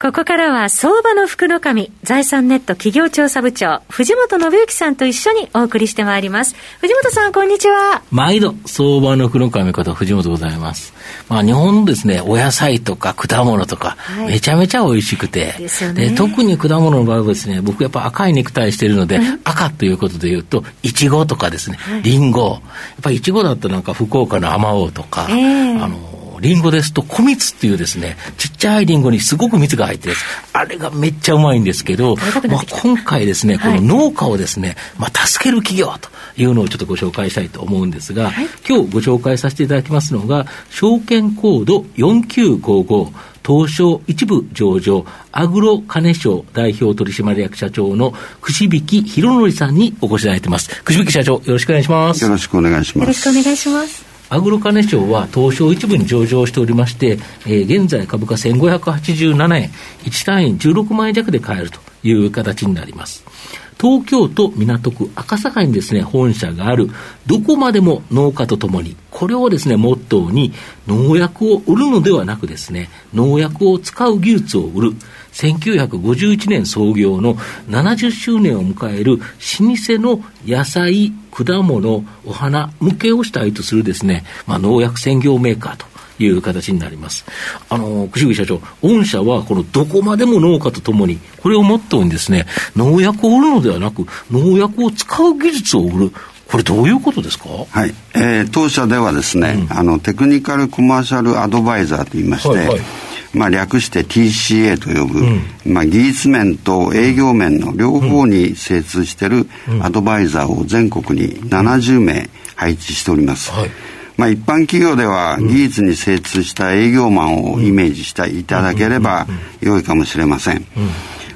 ここからは相場の福の神、財産ネット企業調査部長、藤本信之さんと一緒にお送りしてまいります。藤本さん、こんにちは。毎度、相場の福の神こと藤本でございます。まあ、日本のですね、お野菜とか果物とか、はい、めちゃめちゃ美味しくて、ね、特に果物の場合はですね、僕やっぱ赤いネクタイしてるので、うん、赤ということで言うと、いちごとかですね、り、んご。やっぱりいちごだとなんか福岡のあまおうとか、えー、あの、リンゴですと、小蜜っていうですね、ちっちゃいリンゴにすごく蜜が入ってるあれがめっちゃうまいんですけど、まあ、今回ですね、この農家をですね、まあ、助ける企業というのをちょっとご紹介したいと思うんですが、はい、今日ご紹介させていただきますのが、証券コード4955、東証一部上場、アグロ金賞代表取締役社長の串引博則さんにお越しいただいてます。串引社長、よろしくお願いします。よろしくお願いします。よろしくお願いします。アグロカネ賞は東証一部に上場しておりまして、えー、現在株価1587円、1単位16万円弱で買えるという形になります。東京都港区赤坂にですね、本社がある、どこまでも農家とともに、これをですね、モットーに、農薬を売るのではなくですね、農薬を使う技術を売る、1951年創業の70周年を迎える老舗の野菜、果物、お花向けをしたいとするですね、まあ、農薬専業メーカーという形になります。あの、串口社長、御社はこのどこまでも農家とともに、これをモットーにですね、農薬を売るのではなく、農薬を使う技術を売る。これどういうことですか？はい。えー、当社ではですね、うん、あの、テクニカルコマーシャルアドバイザーと言いまして、はいはいまあ、略して TCA と呼ぶ、うん、まあ、技術面と営業面の両方に精通しているアドバイザーを全国に70名配置しております。はい。まあ、一般企業では技術に精通した営業マンをイメージしていただければ良いかもしれません。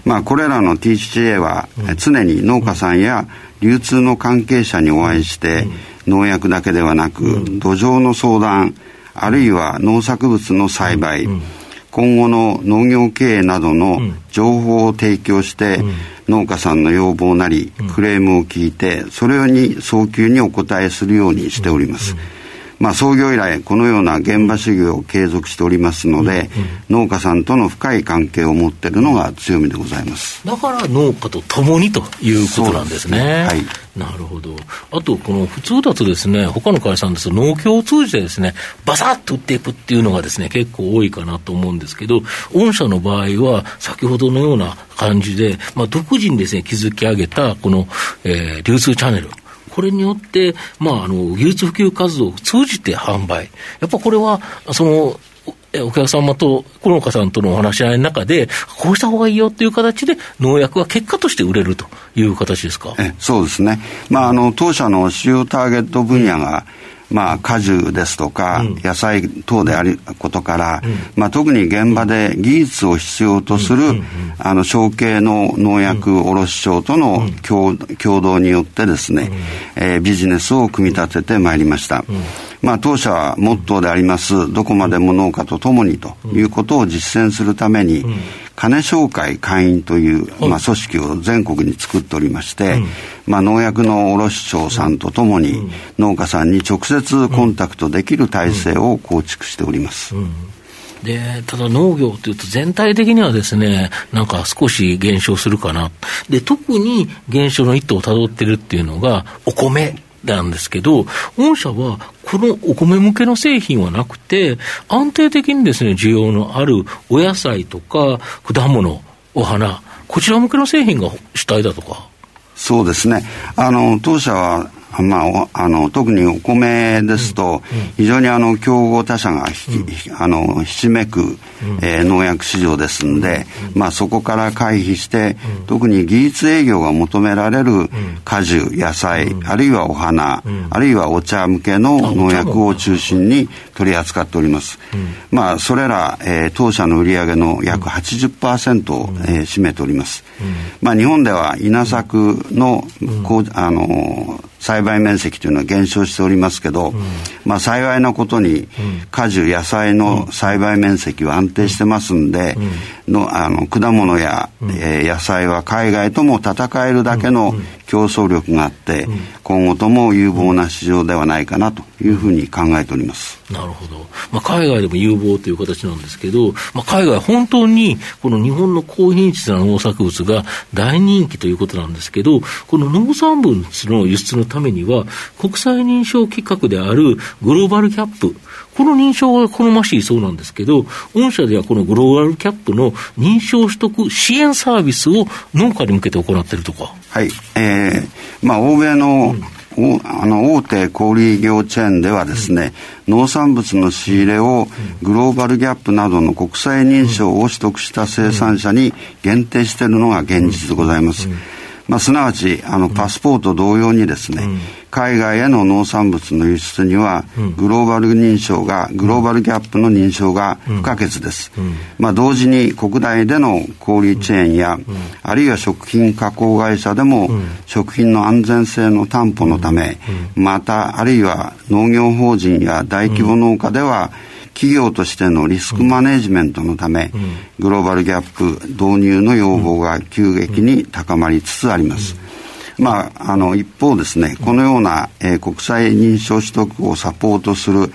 まあ、これらの TCA は常に農家さんや流通の関係者にお会いして農薬だけではなく土壌の相談あるいは農作物の栽培今後の農業経営などの情報を提供して農家さんの要望なりクレームを聞いてそれに早急にお答えするようにしております。まあ、創業以来このような現場主義を継続しておりますので、うんうん、農家さんとの深い関係を持っているのが強みでございます。だから農家と共にということなんですね。はい。なるほど。あと、この普通だとですね、他の会社さんですと農協を通じてですね、バサッと売っていくっていうのがですね、結構多いかなと思うんですけど、御社の場合は、先ほどのような感じで、まあ、独自にですね、築き上げた、この、えー、流通チャンネル、これによって、まあ、あの、技術普及活動を通じて販売。やっぱこれは、その、お客様と、黒岡さんとのお話し合いの中で、こうした方がいいよっていう形で、農薬は結果として売れるという形ですか？えそうですね。まあ、あの、当社の主要ターゲット分野が、うんまあ、果樹ですとか、野菜等であることから、まあ、特に現場で技術を必要とする、あの小系の農薬卸商との共共同によってですね、えー、ビジネスを組み立ててまいりました。まあ、当社はモットーであります、どこまでも農家と共にということを実践するために、金商会会員という、まあ、組織を全国に作っておりまして、まあ、農薬の卸商さんとともに、農家さんに直接コンタクトできる体制を構築しております。で、ただ農業というと全体的にはですね、なんか少し減少するかな。で、特に減少の一途をたどってるっていうのが、お米なんですけど、御社はこのお米向けの製品はなくて、安定的にですね、需要のあるお野菜とか果物、お花、こちら向けの製品が主体だとか。そうですね。あの、当社はまあ、あの特にお米ですと、非常にあの競合他社がひ、あのひしめく、えー、農薬市場ですんで、まあ、そこから回避して、特に技術営業が求められる果樹野菜、あるいはお花、あるいはお茶向けの農薬を中心に取り扱っております、まあ、それら、えー、当社の売上の約80%を、えー、占めております、まあ、日本では稲作の、こうあの栽培面積というのは減少しておりますけど、うん、まあ幸いなことに、果樹、野菜の栽培面積は安定してますんで、のあの果物や、えー、野菜は海外とも戦えるだけの競争力があって、今後とも有望な市場ではないかなというふうに考えております。なるほど。まあ、海外でも有望という形なんですけど、まあ、海外本当にこの日本の高品質な農作物が大人気ということなんですけど、この農産物の輸出のためには、国際認証規格であるグローバルキャップ、この認証が好ましいそうなんですけど、御社ではこのグローバルキャップの認証取得支援サービスを農家に向けて行っているとか。はい。えー、まあ、欧米の、うん、あの大手小売業チェーンではですね、うん、農産物の仕入れをグローバルギャップなどの国際認証を取得した生産者に限定しているのが現実でございます。うんまあ、すなわちあのパスポート同様にですね、海外への農産物の輸出には、グローバル認証が、グローバルギャップの認証が不可欠です。まあ、同時に国内での小売チェーンや、あるいは食品加工会社でも、食品の安全性の担保のため、また、あるいは農業法人や大規模農家では、企業としてのリスクマネジメントのため、グローバルギャップ導入の要望が急激に高まりつつあります。まあ、あの一方ですね、このような、えー、国際認証取得をサポートする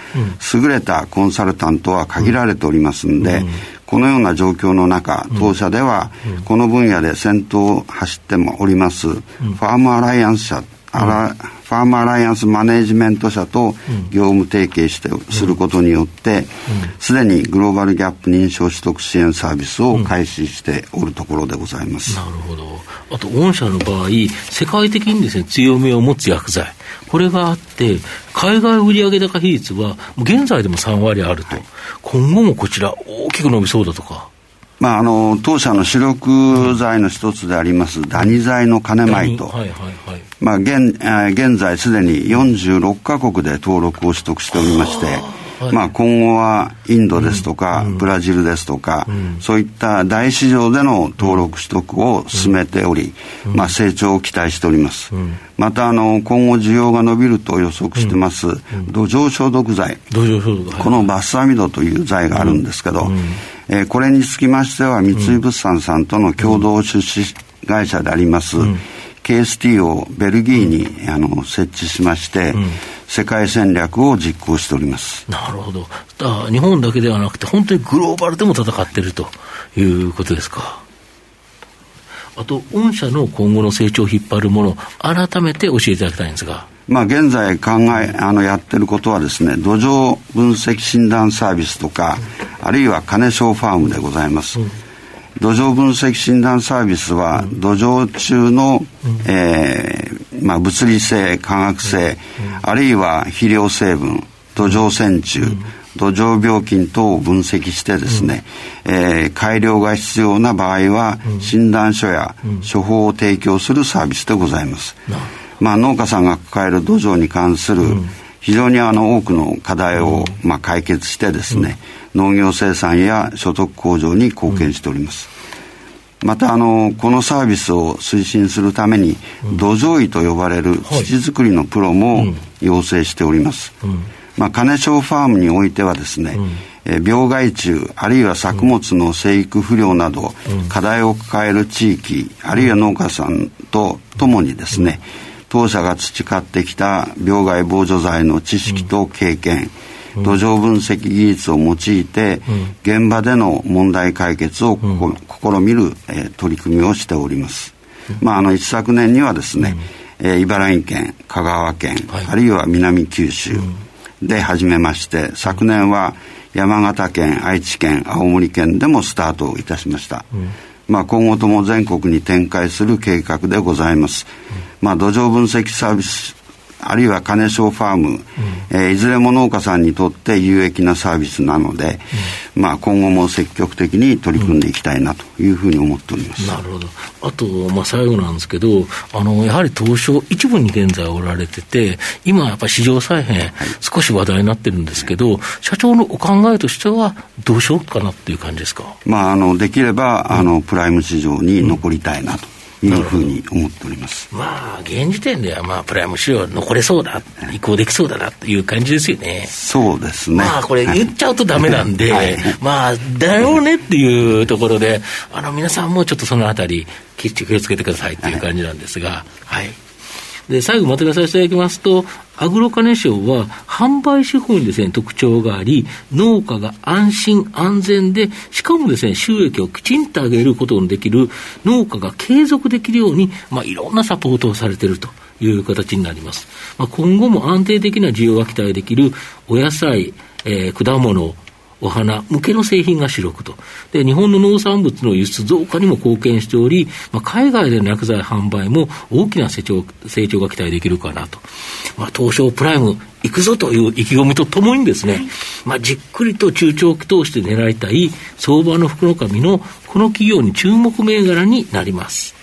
優れたコンサルタントは限られておりますんで、このような状況の中、当社では、この分野で先頭を走っております、ファームアライアンス社アラ、ファームアライアンスマネジメント社と業務提携して、することによって、すでにグローバルギャップ認証取得支援サービスを開始しておるところでございます。なるほど。あと、御社の場合、世界的にですね、強みを持つ薬剤。これがあって、海外売上高比率は、現在でも3割あると、はい、今後もこちら、大きく伸びそうだとか。まあ、あの当社の主力剤の一つでありますダニ剤の金米と、はいはいはい。まあ、現現在すでに46カ国で登録を取得しておりまして、はい、まあ、今後はインドですとか、うん、ブラジルですとか、うん、そういった大市場での登録取得を進めており、うん、まあ、成長を期待しております、またあの今後需要が伸びると予測してます、土壌消毒剤。このバスアミドという剤があるんですけど、えー、これにつきましては三井物産さんとの共同出資会社であります、うん。KST をベルギーに、あの設置しまして、うん、世界戦略を実行しております。なるほど。だ日本だけではなくて、本当にグローバルでも戦っているということですか。あと、御社の今後の成長を引っ張るもの、改めて教えていただきたいんですが。まあ、現在考え、あの、やってることはですね、土壌分析診断サービスとか、あるいは金賞ファームでございます。うん。土壌分析診断サービスは、土壌中の、えーまあ、物理性化学性、あるいは肥料成分土壌線虫、土壌病菌等を分析してですね、うん、えー、改良が必要な場合は、診断書や処方を提供するサービスでございます。まあ、農家さんが抱える土壌に関する、非常にあの多くの課題を、まあ、解決してですね、農業生産や所得向上に貢献しております。またあのこのサービスを推進するために、土壌医と呼ばれる土作りのプロも養成しております、まあ、金賞ファームにおいてはですね、え病害虫あるいは作物の生育不良など、課題を抱える地域あるいは農家さんとともにですね、当社が培ってきた病害防除剤の知識と経験、土壌分析技術を用いて、現場での問題解決を試みる、え取り組みをしております。まあ、あの一昨年にはですね、え茨城県香川県、あるいは南九州で始めまして昨年は山形県愛知県青森県でもスタートいたしました、まあ、今後とも全国に展開する計画でございます、まあ、土壌分析サービスあるいは金賞ファーム、うん、えー、いずれも農家さんにとって有益なサービスなので、うん、まあ、今後も積極的に取り組んでいきたいなというふうに思っております、うん、なるほど、あと、まあ、最後なんですけど、あのやはり東証一部に現在おられてて、今、やっぱり市場再編、少し話題になってるんですけど、社長のお考えとしては、どうしようかなっていう感じですか、まあ、あのできればあのプライム市場に残りたいなと。いうふうに思っております。まあ、現時点では、まあ、プライム市場残れそうだ、移行できそうだなという感じですよね。そうですね。まあ、これ言っちゃうとダメなんで、はい、まあ、だよねっていうところで、あの、皆さんもちょっとそのあたり、きっちり気をつけてくださいっていう感じなんですが、はい、はいで、最後まとめさせていただきますと、アグロカネ賞は販売手法にですね、特徴があり、農家が安心安全で、しかもですね、収益をきちんと上げることのできる農家が継続できるように、まあ、いろんなサポートをされているという形になります。まあ、今後も安定的な需要が期待できるお野菜、えー、果物、お花向けの製品が主力と。で、日本の農産物の輸出増加にも貢献しており、まあ、海外での薬剤販売も大きな成長成長が期待できるかなと。まあ、東証プライム行くぞという意気込みとともにですね、まあ、じっくりと中長期投資で狙いたい相場の福の神のこの企業に注目銘柄になります。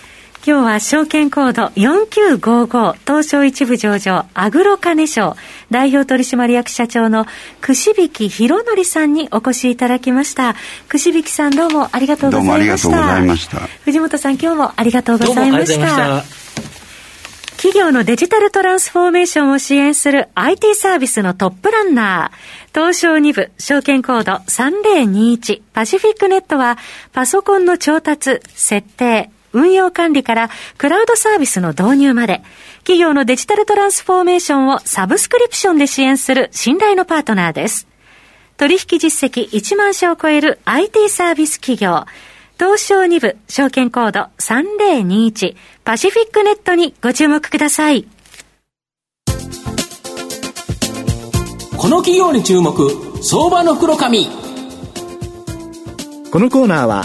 今日は証券コード4955東証一部上場アグロカネ賞代表取締役社長の串引博則さんにお越しいただきました。串引さんどうもありがとうございました。どうもありがとうございました。藤本さん今日もありがとうございました。企業のデジタルトランスフォーメーションを支援する IT サービスのトップランナー、東証2部、証券コード3021パシフィックネットは、パソコンの調達、設定、運用管理からクラウドサービスの導入まで、企業のデジタルトランスフォーメーションをサブスクリプションで支援する信頼のパートナーです。取引実績1万社を超える IT サービス企業、東証2部証券コード3021パシフィックネットにご注目ください。この企業に注目、相場の袋紙。このコーナーは